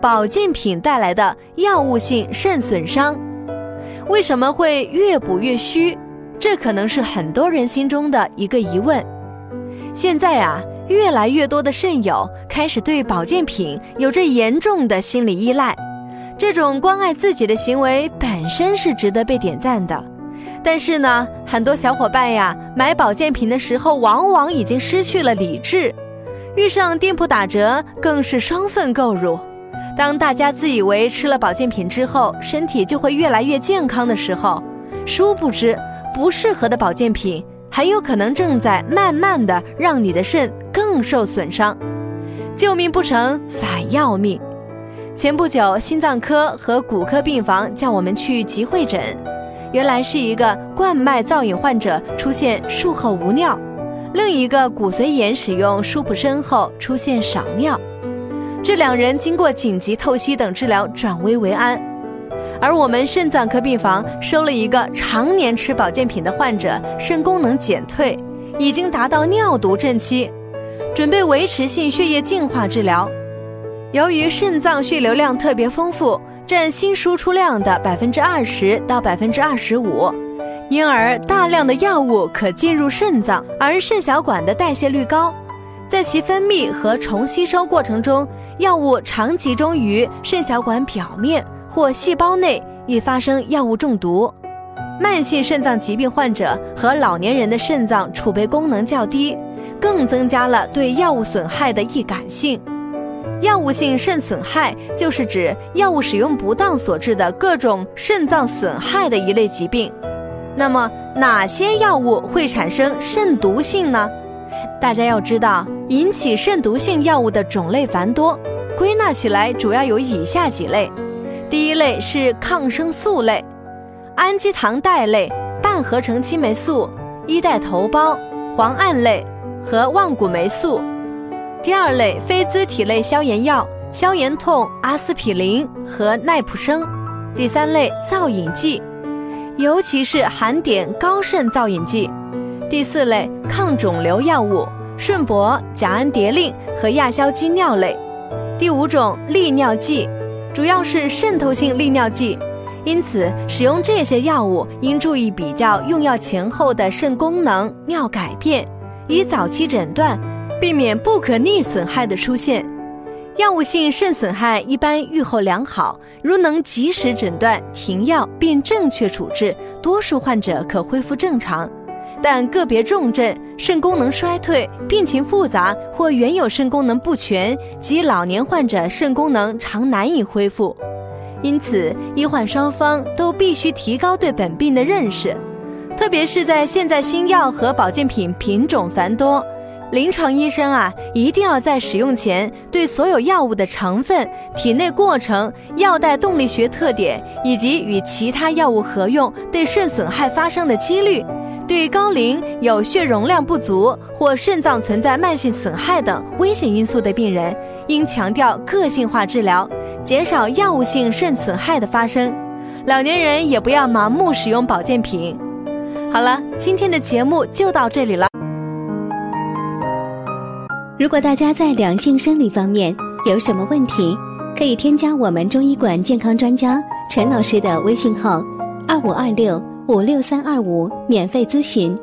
保健品带来的药物性肾损伤，为什么会越补越虚？这可能是很多人心中的一个疑问。现在啊，越来越多的肾友开始对保健品有着严重的心理依赖，这种关爱自己的行为本身是值得被点赞的。但是呢，很多小伙伴呀，买保健品的时候往往已经失去了理智。遇上店铺打折，更是双份购入。当大家自以为吃了保健品之后，身体就会越来越健康的时候，殊不知不适合的保健品很有可能正在慢慢的让你的肾更受损伤。救命不成反要命。前不久，心脏科和骨科病房叫我们去急会诊，原来是一个冠脉造影患者出现术后无尿。另一个骨髓炎使用舒普深后出现少尿，这两人经过紧急透析等治疗转危为安，而我们肾脏科病房收了一个常年吃保健品的患者，肾功能减退，已经达到尿毒症期，准备维持性血液净化治疗。由于肾脏血流量特别丰富，占新输出量的百分之二十到百分之二十五。因而，大量的药物可进入肾脏，而肾小管的代谢率高，在其分泌和重吸收过程中，药物常集中于肾小管表面或细胞内，易发生药物中毒。慢性肾脏疾病患者和老年人的肾脏储备功能较低，更增加了对药物损害的易感性。药物性肾损害就是指药物使用不当所致的各种肾脏损害的一类疾病。那么哪些药物会产生肾毒性呢？大家要知道，引起肾毒性药物的种类繁多，归纳起来主要有以下几类。第一类是抗生素类，氨基糖苷类、半合成青霉素、一代头孢、磺胺类和万古霉素。第二类非甾体类消炎药，消炎痛阿司匹林和奈普生。第三类造影剂。尤其是含碘高渗造影剂，第四类抗肿瘤药物，顺铂、甲氨蝶呤和亚硝基脲类，第五种利尿剂，主要是渗透性利尿剂，因此使用这些药物应注意比较用药前后的肾功能、尿改变，以早期诊断，避免不可逆损害的出现。药物性肾损害一般预后良好，如能及时诊断、停药并正确处置，多数患者可恢复正常。但个别重症、肾功能衰退、病情复杂或原有肾功能不全及老年患者肾功能常难以恢复。因此，医患双方都必须提高对本病的认识，特别是在现在新药和保健品品种繁多。临床医生啊，一定要在使用前对所有药物的成分、体内过程、药代动力学特点，以及与其他药物合用对肾损害发生的几率，对高龄、有血容量不足或肾脏存在慢性损害等危险因素的病人，应强调个性化治疗，减少药物性肾损害的发生。老年人也不要盲目使用保健品。好了，今天的节目就到这里了。如果大家在两性生理方面有什么问题，可以添加我们中医馆健康专家陈老师的微信号：二五二六五六三二五，免费咨询。